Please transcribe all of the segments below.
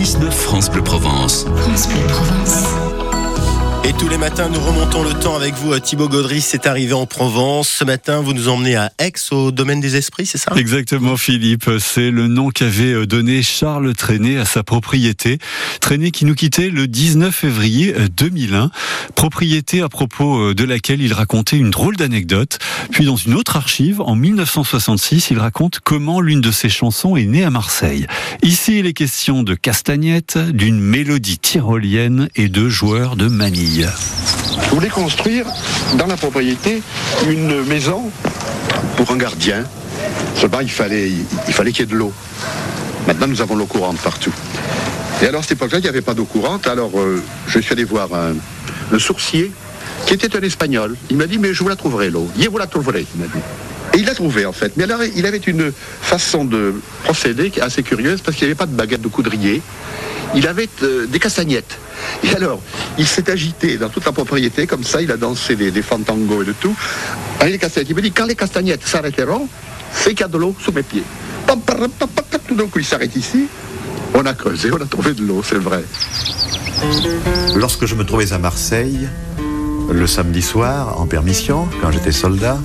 6-9 France Bleu Provence. France Bleu Provence. Et tous les matins, nous remontons le temps avec vous. Thibaut Gaudry, c'est arrivé en Provence. Ce matin, vous nous emmenez à Aix, au domaine des esprits, c'est ça? Exactement, Philippe. C'est le nom qu'avait donné Charles Trenet à sa propriété. Trenet qui nous quittait le 19 février 2001. Propriété à propos de laquelle il racontait une drôle d'anecdote. Puis dans une autre archive, en 1966, il raconte comment l'une de ses chansons est née à Marseille. Ici, il est question de castagnette, d'une mélodie tyrolienne et de joueurs de manille. Je voulais construire dans la propriété une maison pour un gardien. Seulement, il fallait il fallait qu'il y ait de l'eau. Maintenant, nous avons l'eau courante partout. Et alors, à cette époque-là, il n'y avait pas d'eau courante. Alors, euh, je suis allé voir un, le sourcier, qui était un Espagnol. Il m'a dit, mais je vous la trouverai, l'eau. Et il l'a trouvé, en fait. Mais alors, il avait une façon de procéder assez curieuse, parce qu'il n'y avait pas de baguette de coudrier. Il avait euh, des castagnettes. Et alors, il s'est agité dans toute la propriété, comme ça, il a dansé des, des fantangos et de tout. Il me dit, quand les castagnettes s'arrêteront, c'est qu'il y a de l'eau sous mes pieds. Tout d'un coup, il s'arrête ici. On a creusé, on a trouvé de l'eau, c'est vrai. Lorsque je me trouvais à Marseille, le samedi soir, en permission, quand j'étais soldat,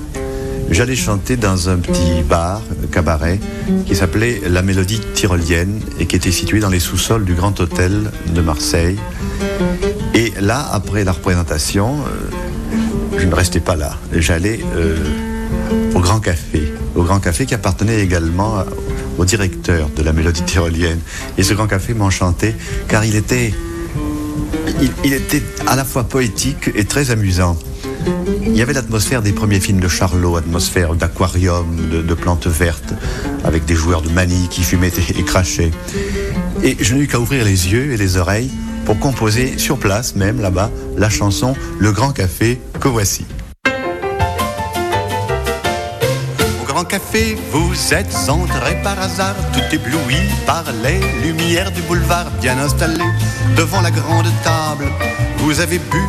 j'allais chanter dans un petit bar, cabaret, qui s'appelait La Mélodie Tyrolienne et qui était situé dans les sous-sols du Grand Hôtel de Marseille. Et là, après la représentation, euh, je ne restais pas là. J'allais euh, au Grand Café, au Grand Café qui appartenait également au directeur de la Mélodie Tyrolienne. Et ce Grand Café m'enchantait car il était, il, il était à la fois poétique et très amusant. Il y avait l'atmosphère des premiers films de Charlot, atmosphère d'aquarium, de, plantes vertes, avec des joueurs de manille qui fumaient et crachaient. Et je n'ai eu qu'à ouvrir les yeux et les oreilles pour composer sur place, même là-bas, la chanson Le Grand Café que voici. Grand Café, vous êtes entré par hasard, tout ébloui par les lumières du boulevard, bien installé devant la grande table. Vous avez bu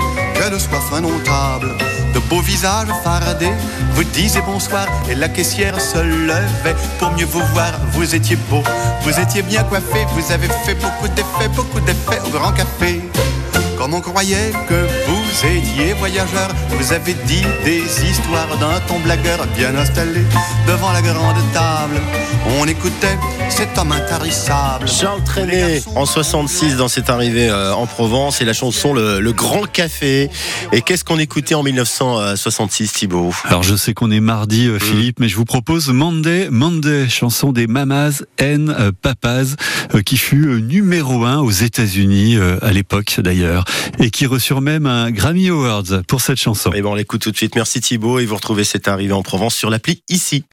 de soif indomptable. De beaux visages fardés vous disiez bonsoir et la caissière se levait pour mieux vous voir. Vous étiez beau, vous étiez bien coiffé, vous avez fait beaucoup d'effets, beaucoup d'effets au grand café. Comme on croyait que vous étiez voyageur, vous avez dit des histoires d'un ton blagueur bien installé devant la grande table. On écoutait cet homme intarissable. Charles Trenet en 66 dans cette arrivée euh, en Provence et la chanson le, le Grand Café. Et qu'est-ce qu'on écoutait en 1966, Thibault? Alors je sais qu'on est mardi, euh, Philippe, mmh. mais je vous propose Monday, Monday, chanson des Mamas and euh, Papas, euh, qui fut euh, numéro un aux États-Unis à l'époque d'ailleurs, et qui reçut même un Grammy Awards pour cette chanson. Et bon, on l'écoute tout de suite. Merci Thibault et vous retrouvez cette arrivée en Provence sur l'appli ici.